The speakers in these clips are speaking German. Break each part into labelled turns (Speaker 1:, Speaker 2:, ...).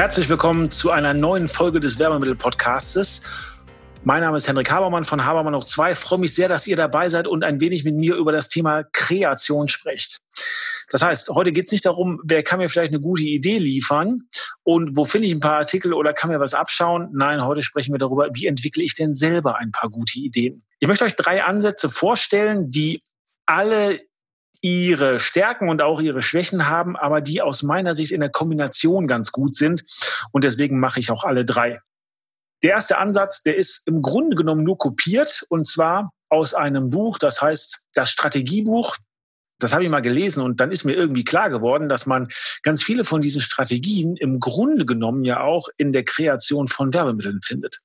Speaker 1: Herzlich willkommen zu einer neuen Folge des Werbemittel-Podcastes. Mein Name ist Hendrik Habermann von Habermann noch 2. Ich freue mich sehr, dass ihr dabei seid und ein wenig mit mir über das Thema Kreation sprecht. Das heißt, heute geht es nicht darum, wer kann mir vielleicht eine gute Idee liefern und wo finde ich ein paar Artikel oder kann mir was abschauen. Nein, heute sprechen wir darüber, wie entwickle ich denn selber ein paar gute Ideen. Ich möchte euch drei Ansätze vorstellen, die alle ihre Stärken und auch ihre Schwächen haben, aber die aus meiner Sicht in der Kombination ganz gut sind. Und deswegen mache ich auch alle drei. Der erste Ansatz, der ist im Grunde genommen nur kopiert und zwar aus einem Buch, das heißt das Strategiebuch. Das habe ich mal gelesen und dann ist mir irgendwie klar geworden, dass man ganz viele von diesen Strategien im Grunde genommen ja auch in der Kreation von Werbemitteln findet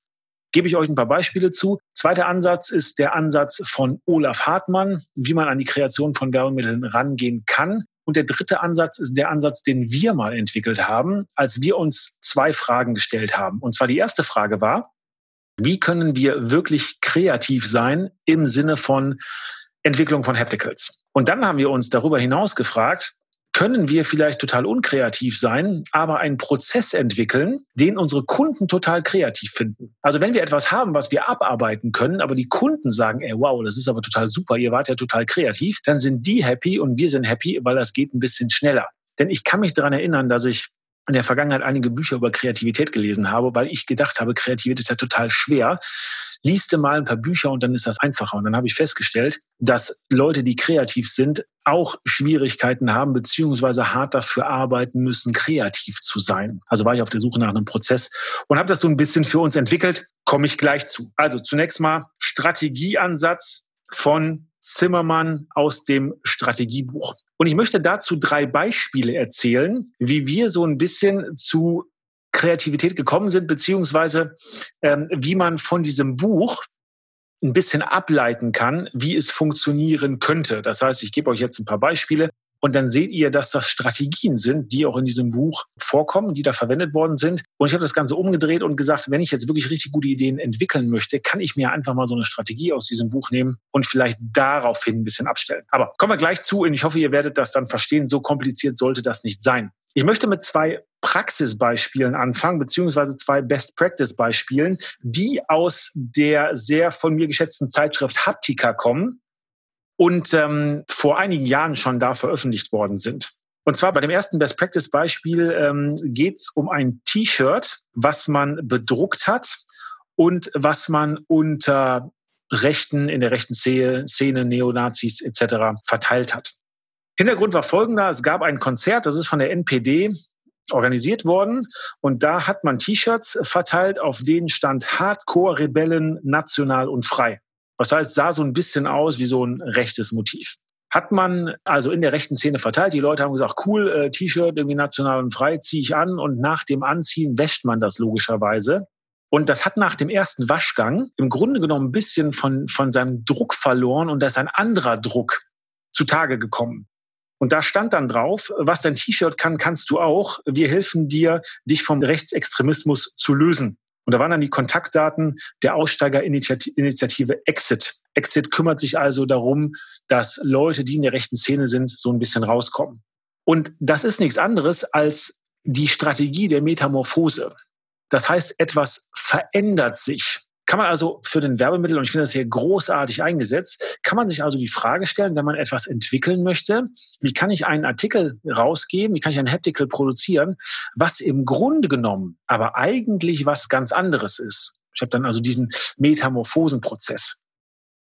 Speaker 1: gebe ich euch ein paar Beispiele zu. Zweiter Ansatz ist der Ansatz von Olaf Hartmann, wie man an die Kreation von Werbemitteln rangehen kann. Und der dritte Ansatz ist der Ansatz, den wir mal entwickelt haben, als wir uns zwei Fragen gestellt haben. Und zwar die erste Frage war, wie können wir wirklich kreativ sein im Sinne von Entwicklung von Hapticals? Und dann haben wir uns darüber hinaus gefragt, können wir vielleicht total unkreativ sein, aber einen Prozess entwickeln, den unsere Kunden total kreativ finden. Also wenn wir etwas haben, was wir abarbeiten können, aber die Kunden sagen, ey, wow, das ist aber total super, ihr wart ja total kreativ, dann sind die happy und wir sind happy, weil das geht ein bisschen schneller. Denn ich kann mich daran erinnern, dass ich in der Vergangenheit einige Bücher über Kreativität gelesen habe, weil ich gedacht habe, Kreativität ist ja total schwer. Liest du mal ein paar Bücher und dann ist das einfacher. Und dann habe ich festgestellt, dass Leute, die kreativ sind, auch Schwierigkeiten haben, beziehungsweise hart dafür arbeiten müssen, kreativ zu sein. Also war ich auf der Suche nach einem Prozess und habe das so ein bisschen für uns entwickelt. Komme ich gleich zu. Also zunächst mal Strategieansatz von Zimmermann aus dem Strategiebuch. Und ich möchte dazu drei Beispiele erzählen, wie wir so ein bisschen zu Kreativität gekommen sind, beziehungsweise ähm, wie man von diesem Buch ein bisschen ableiten kann, wie es funktionieren könnte. Das heißt, ich gebe euch jetzt ein paar Beispiele und dann seht ihr, dass das Strategien sind, die auch in diesem Buch vorkommen, die da verwendet worden sind. Und ich habe das Ganze umgedreht und gesagt, wenn ich jetzt wirklich richtig gute Ideen entwickeln möchte, kann ich mir einfach mal so eine Strategie aus diesem Buch nehmen und vielleicht daraufhin ein bisschen abstellen. Aber kommen wir gleich zu und ich hoffe, ihr werdet das dann verstehen. So kompliziert sollte das nicht sein. Ich möchte mit zwei Praxisbeispielen anfangen, beziehungsweise zwei Best-Practice-Beispielen, die aus der sehr von mir geschätzten Zeitschrift Haptika kommen und ähm, vor einigen Jahren schon da veröffentlicht worden sind. Und zwar bei dem ersten Best Practice Beispiel ähm, geht es um ein T-Shirt, was man bedruckt hat und was man unter Rechten in der rechten Szene, Neonazis etc. verteilt hat. Hintergrund war folgender, es gab ein Konzert, das ist von der NPD organisiert worden und da hat man T-Shirts verteilt, auf denen stand Hardcore Rebellen national und frei. Das heißt, sah so ein bisschen aus wie so ein rechtes Motiv. Hat man also in der rechten Szene verteilt. Die Leute haben gesagt, cool, äh, T-Shirt, irgendwie national und frei, ziehe ich an. Und nach dem Anziehen wäscht man das logischerweise. Und das hat nach dem ersten Waschgang im Grunde genommen ein bisschen von, von seinem Druck verloren und da ist ein anderer Druck zutage gekommen. Und da stand dann drauf, was dein T-Shirt kann, kannst du auch. Wir helfen dir, dich vom Rechtsextremismus zu lösen. Und da waren dann die Kontaktdaten der Aussteigerinitiative Exit. Exit kümmert sich also darum, dass Leute, die in der rechten Szene sind, so ein bisschen rauskommen. Und das ist nichts anderes als die Strategie der Metamorphose. Das heißt, etwas verändert sich. Kann man also für den Werbemittel, und ich finde das hier großartig eingesetzt, kann man sich also die Frage stellen, wenn man etwas entwickeln möchte, wie kann ich einen Artikel rausgeben, wie kann ich ein Haptical produzieren, was im Grunde genommen aber eigentlich was ganz anderes ist. Ich habe dann also diesen Metamorphosenprozess.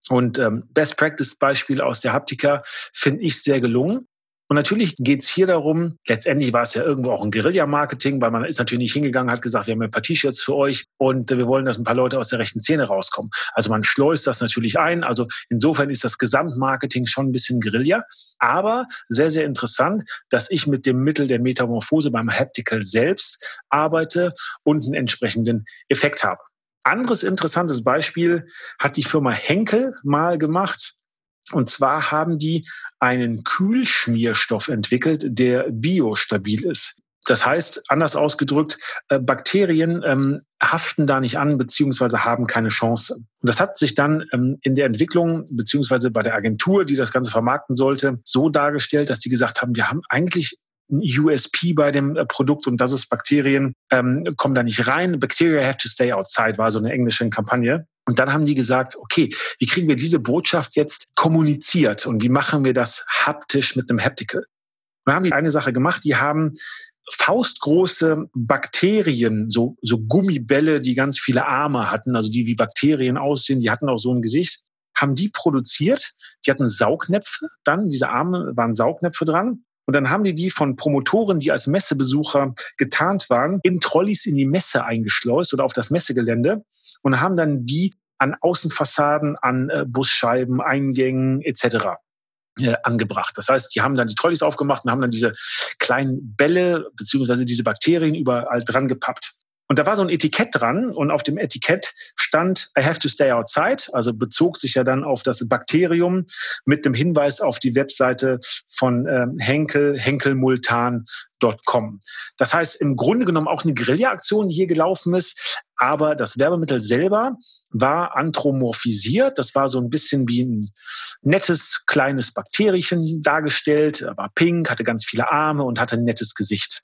Speaker 1: Und ähm, Best Practice Beispiel aus der Haptika finde ich sehr gelungen. Und natürlich geht es hier darum, letztendlich war es ja irgendwo auch ein Guerilla-Marketing, weil man ist natürlich nicht hingegangen, hat gesagt, wir haben ein paar T-Shirts für euch und wir wollen, dass ein paar Leute aus der rechten Szene rauskommen. Also man schleust das natürlich ein. Also insofern ist das Gesamtmarketing schon ein bisschen Guerilla. Aber sehr, sehr interessant, dass ich mit dem Mittel der Metamorphose beim Haptical selbst arbeite und einen entsprechenden Effekt habe. Anderes interessantes Beispiel hat die Firma Henkel mal gemacht. Und zwar haben die einen Kühlschmierstoff entwickelt, der biostabil ist. Das heißt, anders ausgedrückt, äh, Bakterien ähm, haften da nicht an, beziehungsweise haben keine Chance. Und das hat sich dann ähm, in der Entwicklung, beziehungsweise bei der Agentur, die das Ganze vermarkten sollte, so dargestellt, dass die gesagt haben, wir haben eigentlich ein USP bei dem äh, Produkt und das ist Bakterien ähm, kommen da nicht rein. Bacteria have to stay outside war so eine englische Kampagne. Und dann haben die gesagt, okay, wie kriegen wir diese Botschaft jetzt kommuniziert und wie machen wir das haptisch mit einem Haptical? Und dann haben die eine Sache gemacht, die haben faustgroße Bakterien, so, so Gummibälle, die ganz viele Arme hatten, also die wie Bakterien aussehen, die hatten auch so ein Gesicht, haben die produziert. Die hatten Saugnäpfe dann, diese Arme waren Saugnäpfe dran. Und dann haben die die von Promotoren, die als Messebesucher getarnt waren, in Trolleys in die Messe eingeschleust oder auf das Messegelände und haben dann die an Außenfassaden, an äh, Busscheiben, Eingängen etc. Äh, angebracht. Das heißt, die haben dann die Trolleys aufgemacht und haben dann diese kleinen Bälle beziehungsweise diese Bakterien überall dran gepappt. Und da war so ein Etikett dran und auf dem Etikett stand I have to stay outside, also bezog sich ja dann auf das Bakterium mit dem Hinweis auf die Webseite von äh, Henkel, henkelmultan.com. Das heißt im Grunde genommen auch eine Guerilla-Aktion, die hier gelaufen ist, aber das Werbemittel selber war anthropomorphisiert. Das war so ein bisschen wie ein nettes kleines Bakterien dargestellt, war pink, hatte ganz viele Arme und hatte ein nettes Gesicht.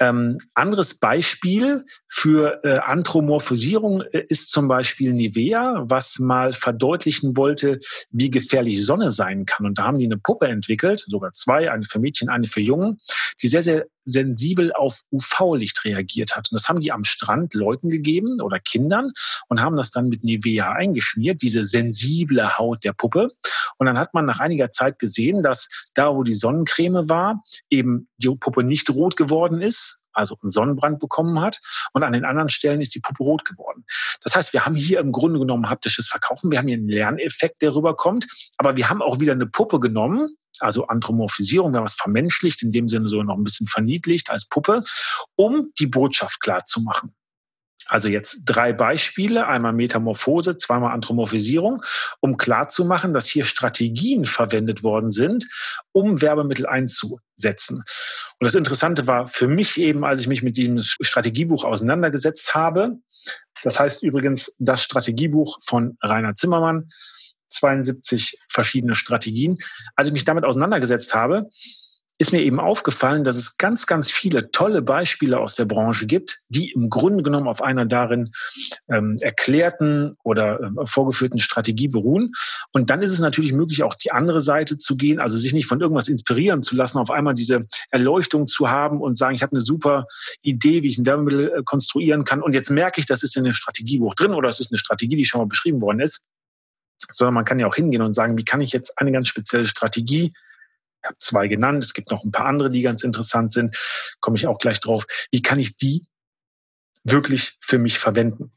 Speaker 1: Ähm, anderes Beispiel für äh, Anthropomorphisierung äh, ist zum Beispiel Nivea, was mal verdeutlichen wollte, wie gefährlich Sonne sein kann. Und da haben die eine Puppe entwickelt, sogar zwei, eine für Mädchen, eine für Jungen, die sehr, sehr sensibel auf UV-Licht reagiert hat. Und das haben die am Strand Leuten gegeben oder Kindern und haben das dann mit Nivea eingeschmiert, diese sensible Haut der Puppe. Und dann hat man nach einiger Zeit gesehen, dass da, wo die Sonnencreme war, eben die Puppe nicht rot geworden ist, also einen Sonnenbrand bekommen hat. Und an den anderen Stellen ist die Puppe rot geworden. Das heißt, wir haben hier im Grunde genommen haptisches Verkaufen. Wir haben hier einen Lerneffekt, der rüberkommt. Aber wir haben auch wieder eine Puppe genommen, also Anthropomorphisierung, haben was vermenschlicht, in dem Sinne so noch ein bisschen verniedlicht als Puppe, um die Botschaft klar zu machen. Also jetzt drei Beispiele, einmal Metamorphose, zweimal Anthropomorphisierung, um klarzumachen, dass hier Strategien verwendet worden sind, um Werbemittel einzusetzen. Und das Interessante war für mich eben, als ich mich mit diesem Strategiebuch auseinandergesetzt habe, das heißt übrigens das Strategiebuch von Rainer Zimmermann, 72 verschiedene Strategien. Als ich mich damit auseinandergesetzt habe, ist mir eben aufgefallen, dass es ganz, ganz viele tolle Beispiele aus der Branche gibt, die im Grunde genommen auf einer darin ähm, erklärten oder ähm, vorgeführten Strategie beruhen. Und dann ist es natürlich möglich, auch die andere Seite zu gehen, also sich nicht von irgendwas inspirieren zu lassen, auf einmal diese Erleuchtung zu haben und sagen, ich habe eine super Idee, wie ich ein Werbemittel äh, konstruieren kann. Und jetzt merke ich, das ist in dem Strategiebuch drin oder es ist eine Strategie, die schon mal beschrieben worden ist sondern man kann ja auch hingehen und sagen, wie kann ich jetzt eine ganz spezielle Strategie ich habe zwei genannt, es gibt noch ein paar andere, die ganz interessant sind, komme ich auch gleich drauf. Wie kann ich die wirklich für mich verwenden.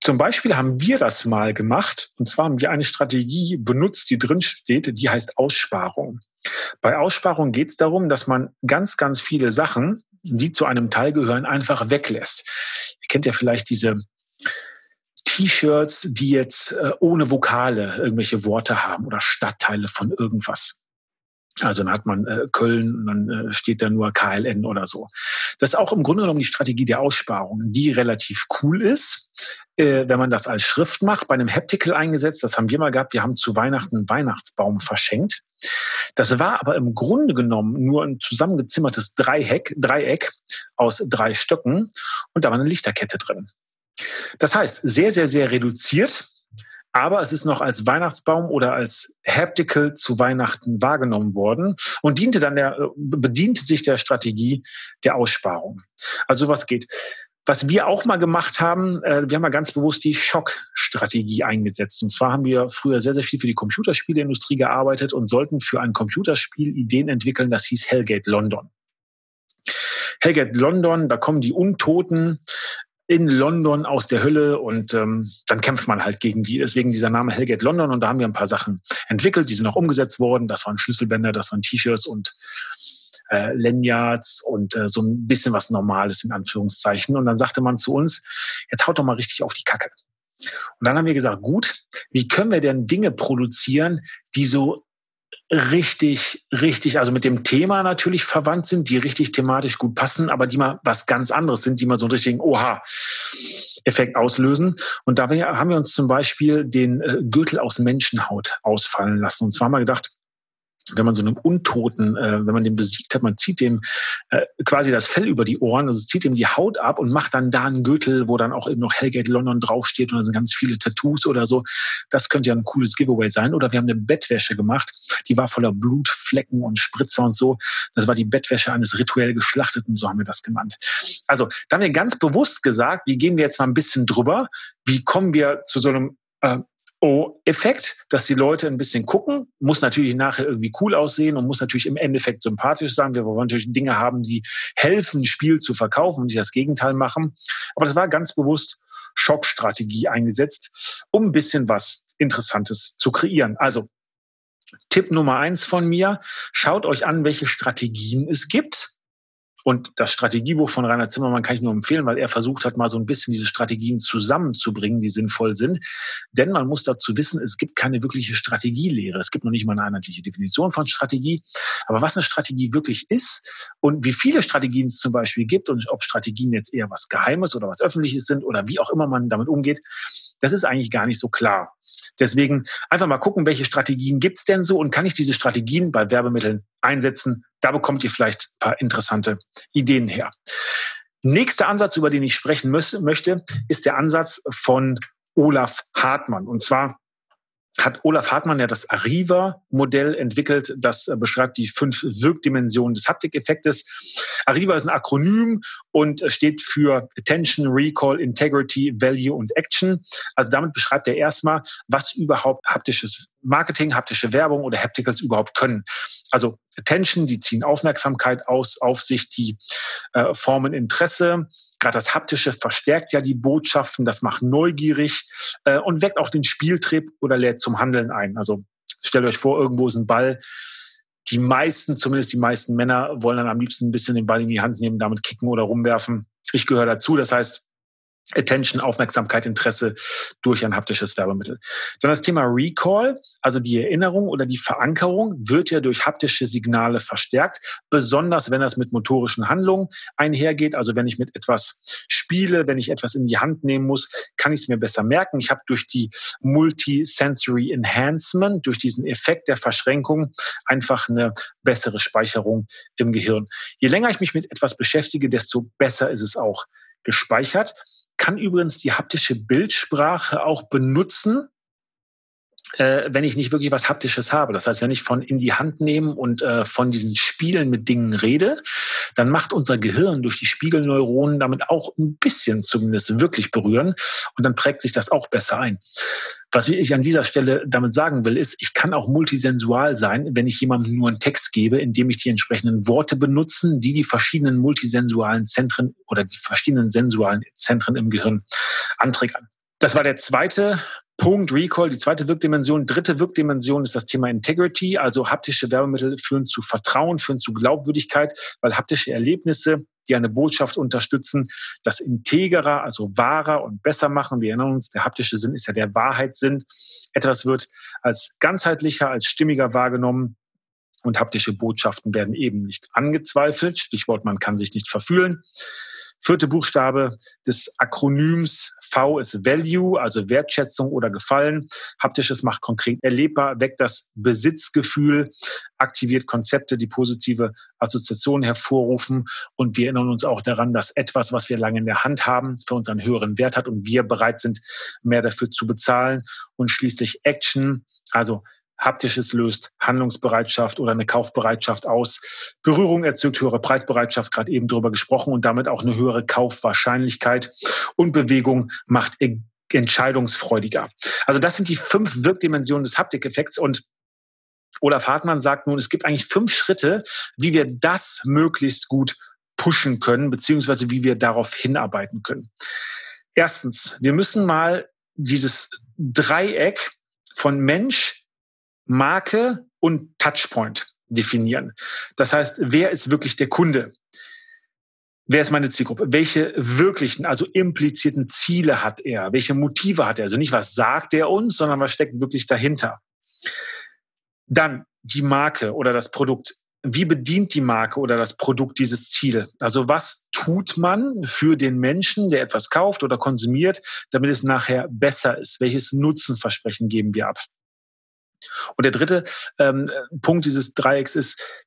Speaker 1: Zum Beispiel haben wir das mal gemacht, und zwar haben wir eine Strategie benutzt, die drin steht, die heißt Aussparung. Bei Aussparung geht es darum, dass man ganz, ganz viele Sachen, die zu einem Teil gehören, einfach weglässt. Ihr kennt ja vielleicht diese T-Shirts, die jetzt äh, ohne Vokale irgendwelche Worte haben oder Stadtteile von irgendwas. Also dann hat man äh, Köln und dann äh, steht da nur KLN oder so. Das ist auch im Grunde genommen die Strategie der Aussparung, die relativ cool ist, äh, wenn man das als Schrift macht, bei einem Haptical eingesetzt. Das haben wir mal gehabt. Wir haben zu Weihnachten einen Weihnachtsbaum verschenkt. Das war aber im Grunde genommen nur ein zusammengezimmertes Dreieck, Dreieck aus drei Stöcken und da war eine Lichterkette drin. Das heißt, sehr, sehr, sehr reduziert aber es ist noch als Weihnachtsbaum oder als Haptical zu Weihnachten wahrgenommen worden und diente dann der, bediente sich der Strategie der Aussparung. Also was geht? Was wir auch mal gemacht haben, äh, wir haben mal ganz bewusst die Schockstrategie eingesetzt. Und zwar haben wir früher sehr, sehr viel für die Computerspieleindustrie gearbeitet und sollten für ein Computerspiel Ideen entwickeln, das hieß Hellgate London. Hellgate London, da kommen die Untoten in London aus der Hölle und ähm, dann kämpft man halt gegen die. Deswegen dieser Name Hellgate London und da haben wir ein paar Sachen entwickelt, die sind auch umgesetzt worden. Das waren Schlüsselbänder, das waren T-Shirts und äh, Lanyards und äh, so ein bisschen was Normales in Anführungszeichen. Und dann sagte man zu uns, jetzt haut doch mal richtig auf die Kacke. Und dann haben wir gesagt, gut, wie können wir denn Dinge produzieren, die so richtig, richtig, also mit dem Thema natürlich verwandt sind, die richtig thematisch gut passen, aber die mal was ganz anderes sind, die mal so einen richtigen Oha-Effekt auslösen. Und da haben wir uns zum Beispiel den äh, Gürtel aus Menschenhaut ausfallen lassen. Und zwar mal gedacht, wenn man so einem Untoten, äh, wenn man den besiegt hat, man zieht dem äh, quasi das Fell über die Ohren, also zieht ihm die Haut ab und macht dann da einen Gürtel, wo dann auch eben noch Hellgate London draufsteht und da sind ganz viele Tattoos oder so. Das könnte ja ein cooles Giveaway sein. Oder wir haben eine Bettwäsche gemacht, die war voller Blutflecken und Spritzer und so. Das war die Bettwäsche eines rituell Geschlachteten, so haben wir das genannt. Also, da haben wir ganz bewusst gesagt, wie gehen wir jetzt mal ein bisschen drüber? Wie kommen wir zu so einem äh, Oh-Effekt, dass die Leute ein bisschen gucken, muss natürlich nachher irgendwie cool aussehen und muss natürlich im Endeffekt sympathisch sein. Wir wollen natürlich Dinge haben, die helfen, Spiel zu verkaufen und nicht das Gegenteil machen. Aber das war ganz bewusst Schockstrategie eingesetzt, um ein bisschen was Interessantes zu kreieren. Also Tipp Nummer eins von mir, schaut euch an, welche Strategien es gibt und das Strategiebuch von Rainer Zimmermann kann ich nur empfehlen, weil er versucht hat, mal so ein bisschen diese Strategien zusammenzubringen, die sinnvoll sind. Denn man muss dazu wissen, es gibt keine wirkliche Strategielehre. Es gibt noch nicht mal eine einheitliche Definition von Strategie. Aber was eine Strategie wirklich ist und wie viele Strategien es zum Beispiel gibt und ob Strategien jetzt eher was Geheimes oder was Öffentliches sind oder wie auch immer man damit umgeht, das ist eigentlich gar nicht so klar. Deswegen einfach mal gucken, welche Strategien gibt's denn so und kann ich diese Strategien bei Werbemitteln einsetzen? Da bekommt ihr vielleicht ein paar interessante Ideen her. Nächster Ansatz, über den ich sprechen möchte, ist der Ansatz von Olaf Hartmann. Und zwar hat Olaf Hartmann ja das Arriva-Modell entwickelt. Das äh, beschreibt die fünf Wirkdimensionen des Haptikeffektes. Arriva ist ein Akronym und steht für Attention, Recall, Integrity, Value und Action. Also damit beschreibt er erstmal, was überhaupt haptisches Marketing, haptische Werbung oder Hapticals überhaupt können. Also Attention, die ziehen Aufmerksamkeit aus, auf sich, die äh, formen Interesse. Gerade das Haptische verstärkt ja die Botschaften, das macht neugierig äh, und weckt auch den Spieltrieb oder lädt zum Handeln ein. Also stellt euch vor, irgendwo ist ein Ball. Die meisten, zumindest die meisten Männer, wollen dann am liebsten ein bisschen den Ball in die Hand nehmen, damit kicken oder rumwerfen. Ich gehöre dazu. Das heißt, Attention, Aufmerksamkeit, Interesse durch ein haptisches Werbemittel. Dann das Thema Recall, also die Erinnerung oder die Verankerung, wird ja durch haptische Signale verstärkt, besonders wenn das mit motorischen Handlungen einhergeht. Also wenn ich mit etwas spiele, wenn ich etwas in die Hand nehmen muss, kann ich es mir besser merken. Ich habe durch die Multisensory Enhancement, durch diesen Effekt der Verschränkung einfach eine bessere Speicherung im Gehirn. Je länger ich mich mit etwas beschäftige, desto besser ist es auch gespeichert kann übrigens die haptische Bildsprache auch benutzen, äh, wenn ich nicht wirklich was Haptisches habe. Das heißt, wenn ich von in die Hand nehmen und äh, von diesen Spielen mit Dingen rede, dann macht unser Gehirn durch die Spiegelneuronen damit auch ein bisschen zumindest wirklich berühren und dann prägt sich das auch besser ein. Was ich an dieser Stelle damit sagen will, ist, ich kann auch multisensual sein, wenn ich jemandem nur einen Text gebe, indem ich die entsprechenden Worte benutzen, die die verschiedenen multisensualen Zentren oder die verschiedenen sensualen Zentren im Gehirn antriggern. Das war der zweite Punkt Recall, die zweite Wirkdimension. Dritte Wirkdimension ist das Thema Integrity. Also haptische Werbemittel führen zu Vertrauen, führen zu Glaubwürdigkeit, weil haptische Erlebnisse, die eine Botschaft unterstützen, das integrer, also wahrer und besser machen. Wir erinnern uns, der haptische Sinn ist ja der Wahrheitssinn. Etwas wird als ganzheitlicher, als stimmiger wahrgenommen. Und haptische Botschaften werden eben nicht angezweifelt. Stichwort, man kann sich nicht verfühlen. Vierte Buchstabe des Akronyms V ist Value, also Wertschätzung oder Gefallen. Haptisches macht konkret erlebbar, weckt das Besitzgefühl, aktiviert Konzepte, die positive Assoziationen hervorrufen. Und wir erinnern uns auch daran, dass etwas, was wir lange in der Hand haben, für uns einen höheren Wert hat und wir bereit sind, mehr dafür zu bezahlen. Und schließlich Action, also Haptisches löst Handlungsbereitschaft oder eine Kaufbereitschaft aus. Berührung erzeugt höhere Preisbereitschaft, gerade eben drüber gesprochen, und damit auch eine höhere Kaufwahrscheinlichkeit. Und Bewegung macht entscheidungsfreudiger. Also das sind die fünf Wirkdimensionen des Haptikeffekts und Olaf Hartmann sagt nun, es gibt eigentlich fünf Schritte, wie wir das möglichst gut pushen können, beziehungsweise wie wir darauf hinarbeiten können. Erstens, wir müssen mal dieses Dreieck von Mensch, Marke und Touchpoint definieren. Das heißt, wer ist wirklich der Kunde? Wer ist meine Zielgruppe? Welche wirklichen, also implizierten Ziele hat er? Welche Motive hat er? Also nicht, was sagt er uns, sondern was steckt wirklich dahinter? Dann die Marke oder das Produkt. Wie bedient die Marke oder das Produkt dieses Ziel? Also was tut man für den Menschen, der etwas kauft oder konsumiert, damit es nachher besser ist? Welches Nutzenversprechen geben wir ab? Und der dritte ähm, Punkt dieses Dreiecks ist,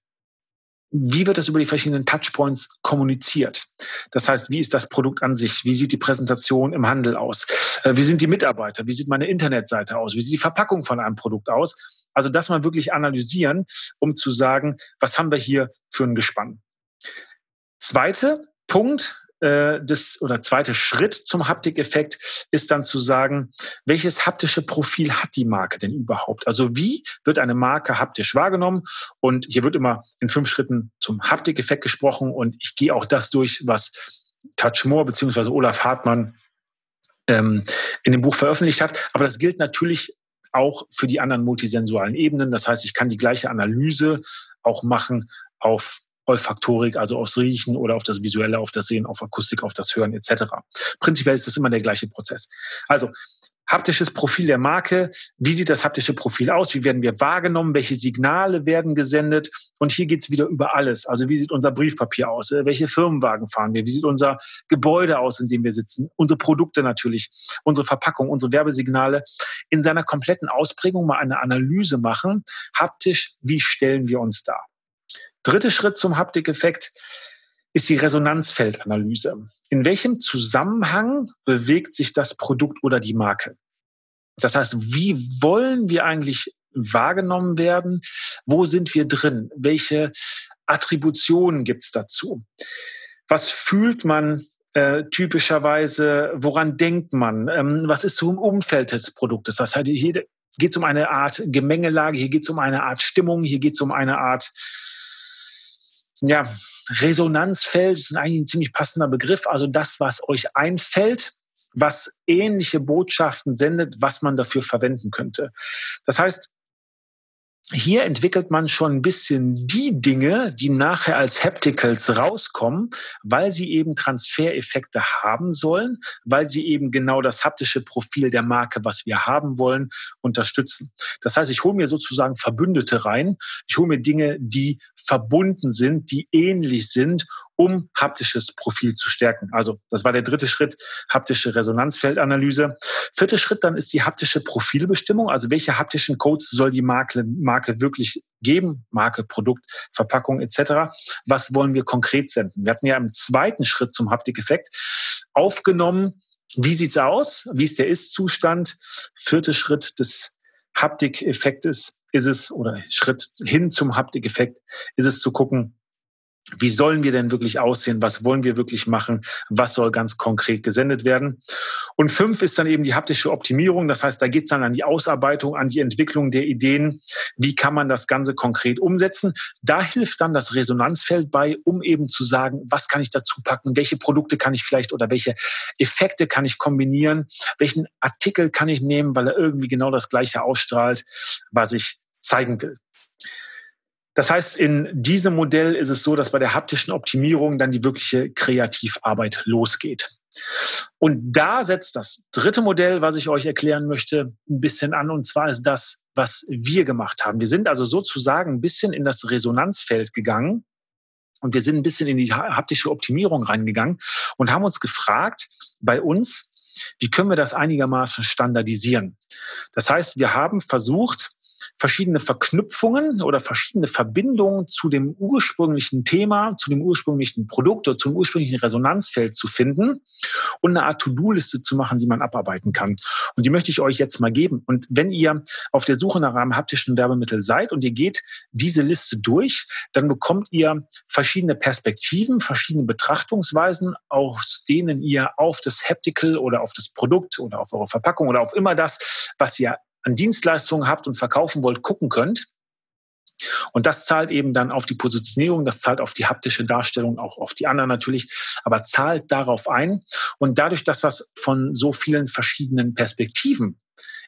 Speaker 1: wie wird das über die verschiedenen Touchpoints kommuniziert? Das heißt, wie ist das Produkt an sich? Wie sieht die Präsentation im Handel aus? Äh, wie sind die Mitarbeiter? Wie sieht meine Internetseite aus? Wie sieht die Verpackung von einem Produkt aus? Also das mal wirklich analysieren, um zu sagen, was haben wir hier für ein Gespann. Zweite Punkt, äh, das oder zweite Schritt zum Haptikeffekt ist dann zu sagen, welches haptische Profil hat die Marke denn überhaupt? Also wie wird eine Marke haptisch wahrgenommen? Und hier wird immer in fünf Schritten zum Haptikeffekt gesprochen und ich gehe auch das durch, was Touch More bzw. Olaf Hartmann ähm, in dem Buch veröffentlicht hat. Aber das gilt natürlich auch für die anderen multisensualen Ebenen. Das heißt, ich kann die gleiche Analyse auch machen auf Olfaktorik, also aufs Riechen oder auf das Visuelle, auf das Sehen, auf Akustik, auf das Hören etc. Prinzipiell ist das immer der gleiche Prozess. Also haptisches Profil der Marke. Wie sieht das haptische Profil aus? Wie werden wir wahrgenommen? Welche Signale werden gesendet? Und hier geht's wieder über alles. Also wie sieht unser Briefpapier aus? Welche Firmenwagen fahren wir? Wie sieht unser Gebäude aus, in dem wir sitzen? Unsere Produkte natürlich, unsere Verpackung, unsere Werbesignale. In seiner kompletten Ausprägung mal eine Analyse machen. Haptisch, wie stellen wir uns dar? Dritter Schritt zum Haptikeffekt ist die Resonanzfeldanalyse. In welchem Zusammenhang bewegt sich das Produkt oder die Marke? Das heißt, wie wollen wir eigentlich wahrgenommen werden? Wo sind wir drin? Welche Attributionen gibt es dazu? Was fühlt man äh, typischerweise? Woran denkt man? Ähm, was ist so im Umfeld des Produktes? Das heißt, hier geht es um eine Art Gemengelage, hier geht es um eine Art Stimmung, hier geht es um eine Art ja, Resonanzfeld ist eigentlich ein ziemlich passender Begriff. Also das, was euch einfällt, was ähnliche Botschaften sendet, was man dafür verwenden könnte. Das heißt, hier entwickelt man schon ein bisschen die Dinge, die nachher als Hapticals rauskommen, weil sie eben Transfereffekte haben sollen, weil sie eben genau das haptische Profil der Marke, was wir haben wollen, unterstützen. Das heißt, ich hole mir sozusagen Verbündete rein. Ich hole mir Dinge, die verbunden sind, die ähnlich sind, um haptisches Profil zu stärken. Also das war der dritte Schritt, haptische Resonanzfeldanalyse. Vierter Schritt dann ist die haptische Profilbestimmung. Also welche haptischen Codes soll die Marke, Marke wirklich geben? Marke, Produkt, Verpackung etc. Was wollen wir konkret senden? Wir hatten ja im zweiten Schritt zum Haptikeffekt aufgenommen, wie sieht's aus? Wie ist der Ist-Zustand? Vierter Schritt des Haptikeffektes ist es, oder Schritt hin zum Haptikeffekt ist es zu gucken, wie sollen wir denn wirklich aussehen? Was wollen wir wirklich machen? Was soll ganz konkret gesendet werden? Und fünf ist dann eben die haptische Optimierung. Das heißt, da geht es dann an die Ausarbeitung, an die Entwicklung der Ideen. Wie kann man das Ganze konkret umsetzen? Da hilft dann das Resonanzfeld bei, um eben zu sagen, was kann ich dazu packen? Welche Produkte kann ich vielleicht oder welche Effekte kann ich kombinieren? Welchen Artikel kann ich nehmen, weil er irgendwie genau das Gleiche ausstrahlt, was ich zeigen will? Das heißt, in diesem Modell ist es so, dass bei der haptischen Optimierung dann die wirkliche Kreativarbeit losgeht. Und da setzt das dritte Modell, was ich euch erklären möchte, ein bisschen an. Und zwar ist das, was wir gemacht haben. Wir sind also sozusagen ein bisschen in das Resonanzfeld gegangen und wir sind ein bisschen in die haptische Optimierung reingegangen und haben uns gefragt, bei uns, wie können wir das einigermaßen standardisieren? Das heißt, wir haben versucht, verschiedene Verknüpfungen oder verschiedene Verbindungen zu dem ursprünglichen Thema, zu dem ursprünglichen Produkt oder zum ursprünglichen Resonanzfeld zu finden und eine Art To-Do-Liste zu machen, die man abarbeiten kann. Und die möchte ich euch jetzt mal geben. Und wenn ihr auf der Suche nach einem haptischen Werbemittel seid und ihr geht diese Liste durch, dann bekommt ihr verschiedene Perspektiven, verschiedene Betrachtungsweisen, aus denen ihr auf das Haptical oder auf das Produkt oder auf eure Verpackung oder auf immer das, was ihr an Dienstleistungen habt und verkaufen wollt, gucken könnt. Und das zahlt eben dann auf die Positionierung, das zahlt auf die haptische Darstellung, auch auf die anderen natürlich, aber zahlt darauf ein. Und dadurch, dass das von so vielen verschiedenen Perspektiven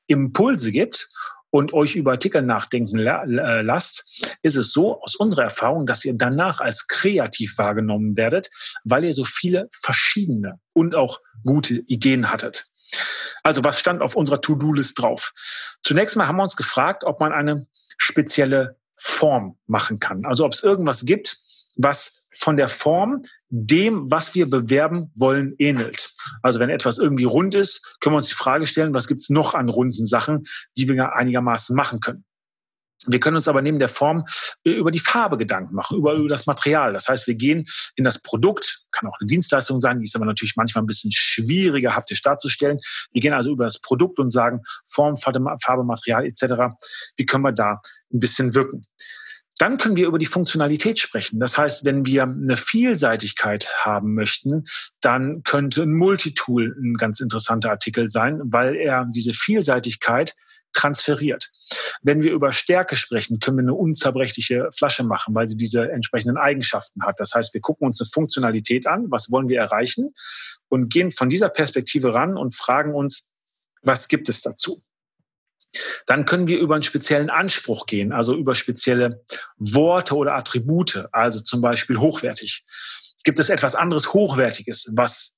Speaker 1: Impulse gibt und euch über Artikel nachdenken äh, lasst, ist es so aus unserer Erfahrung, dass ihr danach als kreativ wahrgenommen werdet, weil ihr so viele verschiedene und auch gute Ideen hattet. Also was stand auf unserer To-Do-List drauf? Zunächst mal haben wir uns gefragt, ob man eine spezielle Form machen kann. Also ob es irgendwas gibt, was von der Form dem, was wir bewerben wollen, ähnelt. Also wenn etwas irgendwie rund ist, können wir uns die Frage stellen, was gibt es noch an runden Sachen, die wir einigermaßen machen können. Wir können uns aber neben der Form äh, über die Farbe Gedanken machen, über, über das Material. Das heißt, wir gehen in das Produkt, kann auch eine Dienstleistung sein, die ist aber natürlich manchmal ein bisschen schwieriger haptisch darzustellen. Wir gehen also über das Produkt und sagen Form, Farbe, Material etc. Wie können wir da ein bisschen wirken? Dann können wir über die Funktionalität sprechen. Das heißt, wenn wir eine Vielseitigkeit haben möchten, dann könnte ein Multitool ein ganz interessanter Artikel sein, weil er diese Vielseitigkeit transferiert. Wenn wir über Stärke sprechen, können wir eine unzerbrechliche Flasche machen, weil sie diese entsprechenden Eigenschaften hat. Das heißt, wir gucken uns eine Funktionalität an, was wollen wir erreichen und gehen von dieser Perspektive ran und fragen uns, was gibt es dazu? Dann können wir über einen speziellen Anspruch gehen, also über spezielle Worte oder Attribute, also zum Beispiel hochwertig. Gibt es etwas anderes Hochwertiges, was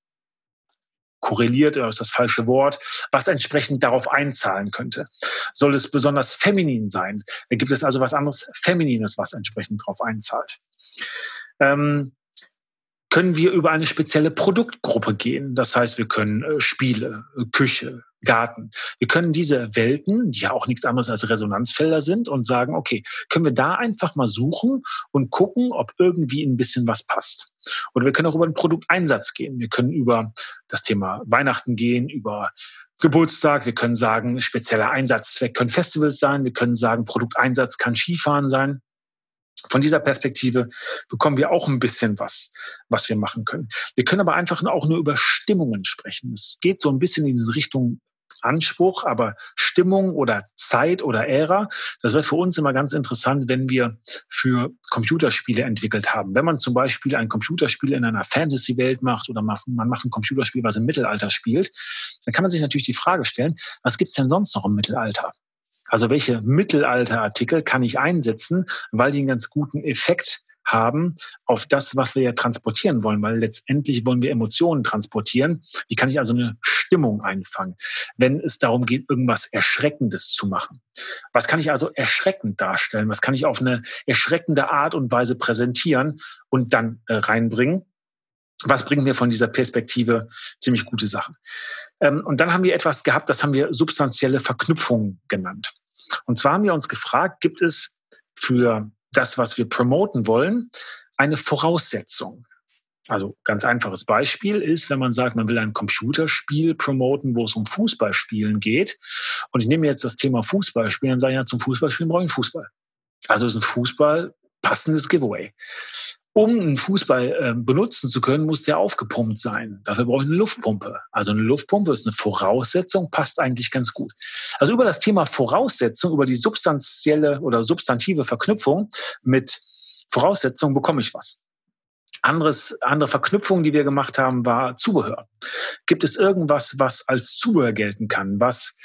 Speaker 1: korreliert, oder ist das falsche Wort, was entsprechend darauf einzahlen könnte. Soll es besonders feminin sein? Gibt es also was anderes Feminines, was entsprechend darauf einzahlt? Ähm, können wir über eine spezielle Produktgruppe gehen. Das heißt, wir können äh, Spiele, äh, Küche, Garten. Wir können diese Welten, die ja auch nichts anderes als Resonanzfelder sind, und sagen, okay, können wir da einfach mal suchen und gucken, ob irgendwie ein bisschen was passt. Oder wir können auch über den Produkteinsatz gehen. Wir können über das Thema Weihnachten gehen, über Geburtstag. Wir können sagen, spezieller Einsatzzweck können Festivals sein. Wir können sagen, Produkteinsatz kann Skifahren sein. Von dieser Perspektive bekommen wir auch ein bisschen was, was wir machen können. Wir können aber einfach auch nur über Stimmungen sprechen. Es geht so ein bisschen in diese Richtung Anspruch, aber Stimmung oder Zeit oder Ära, das wäre für uns immer ganz interessant, wenn wir für Computerspiele entwickelt haben. Wenn man zum Beispiel ein Computerspiel in einer Fantasy-Welt macht oder man macht ein Computerspiel, was im Mittelalter spielt, dann kann man sich natürlich die Frage stellen, was gibt's denn sonst noch im Mittelalter? Also welche Mittelalterartikel kann ich einsetzen, weil die einen ganz guten Effekt haben auf das, was wir ja transportieren wollen, weil letztendlich wollen wir Emotionen transportieren. Wie kann ich also eine Stimmung einfangen, wenn es darum geht, irgendwas Erschreckendes zu machen? Was kann ich also erschreckend darstellen? Was kann ich auf eine erschreckende Art und Weise präsentieren und dann äh, reinbringen? Was bringt mir von dieser Perspektive ziemlich gute Sachen? Ähm, und dann haben wir etwas gehabt, das haben wir substanzielle Verknüpfungen genannt. Und zwar haben wir uns gefragt, gibt es für das, was wir promoten wollen, eine Voraussetzung? Also ganz einfaches Beispiel ist, wenn man sagt, man will ein Computerspiel promoten, wo es um Fußballspielen geht. Und ich nehme jetzt das Thema Fußballspielen, dann sage ich ja, zum Fußballspielen brauche ich einen Fußball. Also ist ein Fußball passendes Giveaway um einen Fußball äh, benutzen zu können, muss der aufgepumpt sein. Dafür brauche ich eine Luftpumpe. Also eine Luftpumpe ist eine Voraussetzung, passt eigentlich ganz gut. Also über das Thema Voraussetzung, über die substanzielle oder substantive Verknüpfung mit Voraussetzung bekomme ich was. Anderes, andere Verknüpfung, die wir gemacht haben, war Zubehör. Gibt es irgendwas, was als Zubehör gelten kann, was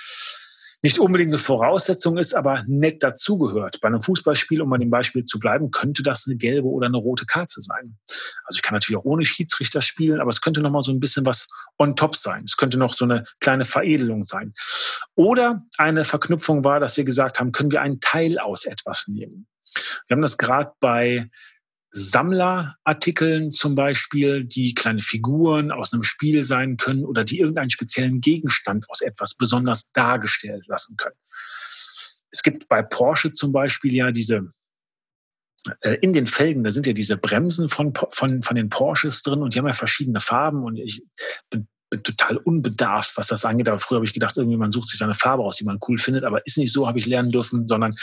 Speaker 1: nicht unbedingt eine Voraussetzung ist, aber nett dazugehört. Bei einem Fußballspiel, um bei dem Beispiel zu bleiben, könnte das eine gelbe oder eine rote Karte sein. Also ich kann natürlich auch ohne Schiedsrichter spielen, aber es könnte noch mal so ein bisschen was on top sein. Es könnte noch so eine kleine Veredelung sein. Oder eine Verknüpfung war, dass wir gesagt haben, können wir einen Teil aus etwas nehmen. Wir haben das gerade bei Sammlerartikeln zum Beispiel, die kleine Figuren aus einem Spiel sein können oder die irgendeinen speziellen Gegenstand aus etwas besonders dargestellt lassen können. Es gibt bei Porsche zum Beispiel ja diese äh, in den Felgen, da sind ja diese Bremsen von, von, von den Porsches drin und die haben ja verschiedene Farben und ich bin, total unbedarft, was das angeht. Aber früher habe ich gedacht, irgendwie man sucht sich seine Farbe aus, die man cool findet. Aber ist nicht so, habe ich lernen dürfen, sondern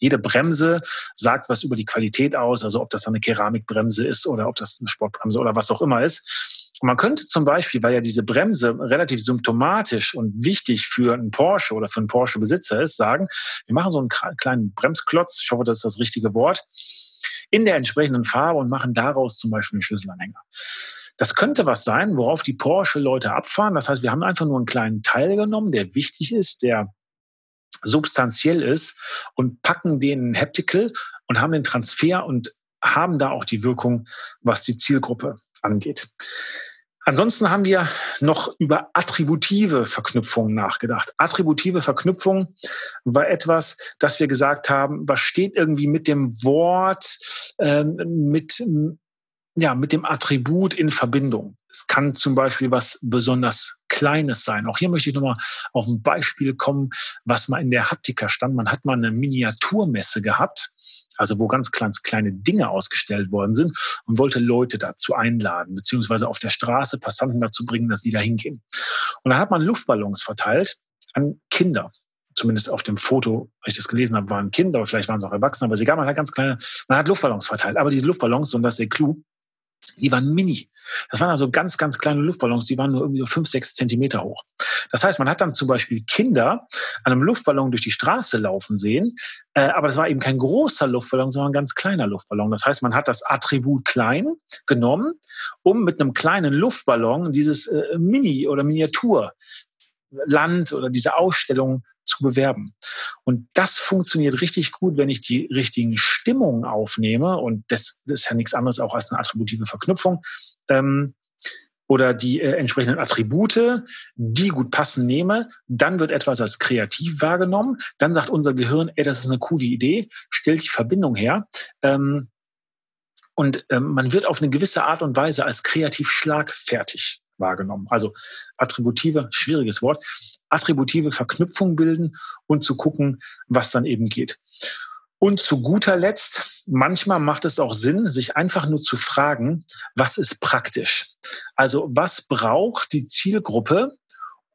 Speaker 1: jede Bremse sagt was über die Qualität aus. Also ob das eine Keramikbremse ist oder ob das eine Sportbremse oder was auch immer ist. Und man könnte zum Beispiel, weil ja diese Bremse relativ symptomatisch und wichtig für einen Porsche oder für einen Porsche-Besitzer ist, sagen, wir machen so einen kleinen Bremsklotz, ich hoffe, das ist das richtige Wort, in der entsprechenden Farbe und machen daraus zum Beispiel einen Schlüsselanhänger. Das könnte was sein, worauf die Porsche-Leute abfahren. Das heißt, wir haben einfach nur einen kleinen Teil genommen, der wichtig ist, der substanziell ist und packen den Haptical und haben den Transfer und haben da auch die Wirkung, was die Zielgruppe angeht. Ansonsten haben wir noch über attributive Verknüpfungen nachgedacht. Attributive Verknüpfung war etwas, das wir gesagt haben, was steht irgendwie mit dem Wort, äh, mit, ja, mit dem Attribut in Verbindung. Es kann zum Beispiel was besonders Kleines sein. Auch hier möchte ich nochmal auf ein Beispiel kommen, was mal in der Haptika stand. Man hat mal eine Miniaturmesse gehabt also wo ganz kleine Dinge ausgestellt worden sind und wollte Leute dazu einladen, beziehungsweise auf der Straße Passanten dazu bringen, dass sie da hingehen. Und dann hat man Luftballons verteilt an Kinder. Zumindest auf dem Foto, als ich das gelesen habe, waren Kinder, vielleicht waren es auch Erwachsene, aber sie gab man halt ganz kleine, man hat Luftballons verteilt. Aber diese Luftballons, und das ist der Clou, die waren mini. Das waren also ganz, ganz kleine Luftballons, die waren nur irgendwie so fünf, sechs Zentimeter hoch. Das heißt, man hat dann zum Beispiel Kinder an einem Luftballon durch die Straße laufen sehen, äh, aber das war eben kein großer Luftballon, sondern ein ganz kleiner Luftballon. Das heißt, man hat das Attribut klein genommen, um mit einem kleinen Luftballon dieses äh, Mini- oder Miniatur Land oder diese Ausstellung zu bewerben. Und das funktioniert richtig gut, wenn ich die richtigen Stimmungen aufnehme. Und das, das ist ja nichts anderes auch als eine attributive Verknüpfung. Ähm, oder die äh, entsprechenden Attribute, die gut passen, nehme, dann wird etwas als kreativ wahrgenommen. Dann sagt unser Gehirn, ey, das ist eine coole Idee, stellt die Verbindung her. Ähm, und ähm, man wird auf eine gewisse Art und Weise als kreativ schlagfertig wahrgenommen. Also attributive, schwieriges Wort, attributive Verknüpfung bilden und zu gucken, was dann eben geht. Und zu guter Letzt, manchmal macht es auch Sinn, sich einfach nur zu fragen, was ist praktisch? Also was braucht die Zielgruppe,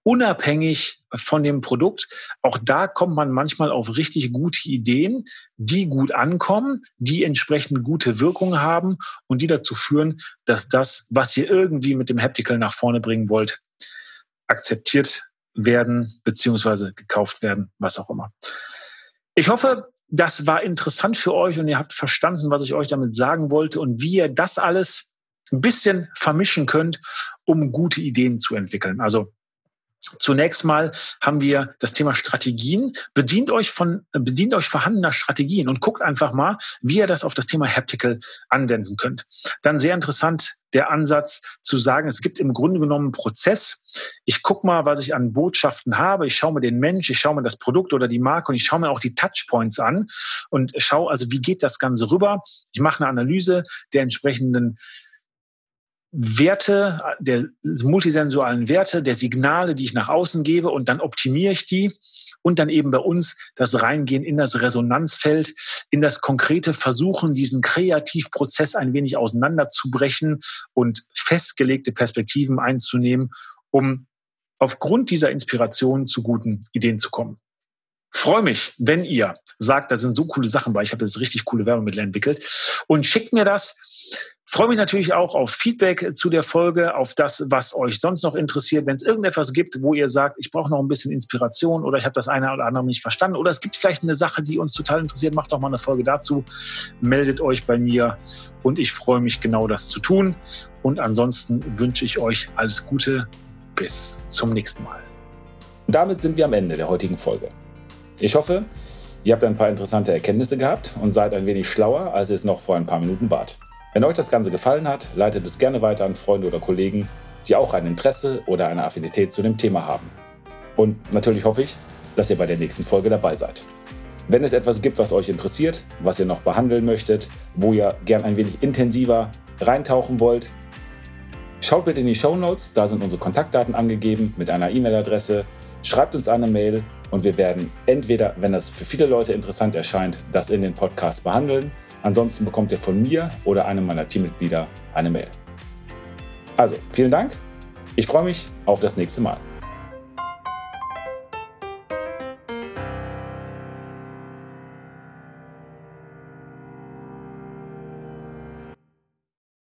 Speaker 1: unabhängig von dem Produkt. Auch da kommt man manchmal auf richtig gute Ideen, die gut ankommen, die entsprechend gute Wirkung haben und die dazu führen, dass das, was ihr irgendwie mit dem Haptical nach vorne bringen wollt, akzeptiert werden beziehungsweise gekauft werden, was auch immer. Ich hoffe, das war interessant für euch und ihr habt verstanden, was ich euch damit sagen wollte und wie ihr das alles ein bisschen vermischen könnt, um gute Ideen zu entwickeln. Also Zunächst mal haben wir das Thema Strategien. Bedient euch von, bedient euch vorhandener Strategien und guckt einfach mal, wie ihr das auf das Thema Haptical anwenden könnt. Dann sehr interessant der Ansatz zu sagen, es gibt im Grunde genommen einen Prozess. Ich gucke mal, was ich an Botschaften habe. Ich schaue mir den Mensch, ich schaue mir das Produkt oder die Marke und ich schaue mir auch die Touchpoints an und schaue also, wie geht das Ganze rüber. Ich mache eine Analyse der entsprechenden Werte, der multisensualen Werte, der Signale, die ich nach außen gebe und dann optimiere ich die. Und dann eben bei uns das Reingehen in das Resonanzfeld, in das konkrete Versuchen, diesen Kreativprozess ein wenig auseinanderzubrechen und festgelegte Perspektiven einzunehmen, um aufgrund dieser Inspiration zu guten Ideen zu kommen. Freue mich, wenn ihr sagt, da sind so coole Sachen bei, ich habe jetzt richtig coole Werbemittel entwickelt. Und schickt mir das Freue mich natürlich auch auf Feedback zu der Folge, auf das, was euch sonst noch interessiert. Wenn es irgendetwas gibt, wo ihr sagt, ich brauche noch ein bisschen Inspiration oder ich habe das eine oder andere nicht verstanden oder es gibt vielleicht eine Sache, die uns total interessiert, macht doch mal eine Folge dazu. Meldet euch bei mir und ich freue mich genau das zu tun. Und ansonsten wünsche ich euch alles Gute. Bis zum nächsten Mal.
Speaker 2: Und damit sind wir am Ende der heutigen Folge. Ich hoffe, ihr habt ein paar interessante Erkenntnisse gehabt und seid ein wenig schlauer, als ihr es noch vor ein paar Minuten wart. Wenn euch das Ganze gefallen hat, leitet es gerne weiter an Freunde oder Kollegen, die auch ein Interesse oder eine Affinität zu dem Thema haben. Und natürlich hoffe ich, dass ihr bei der nächsten Folge dabei seid. Wenn es etwas gibt, was euch interessiert, was ihr noch behandeln möchtet, wo ihr gern ein wenig intensiver reintauchen wollt, schaut bitte in die Show Notes, da sind unsere Kontaktdaten angegeben mit einer E-Mail-Adresse. Schreibt uns eine Mail und wir werden entweder, wenn das für viele Leute interessant erscheint, das in den Podcast behandeln. Ansonsten bekommt ihr von mir oder einem meiner Teammitglieder eine Mail. Also, vielen Dank. Ich freue mich auf das nächste Mal.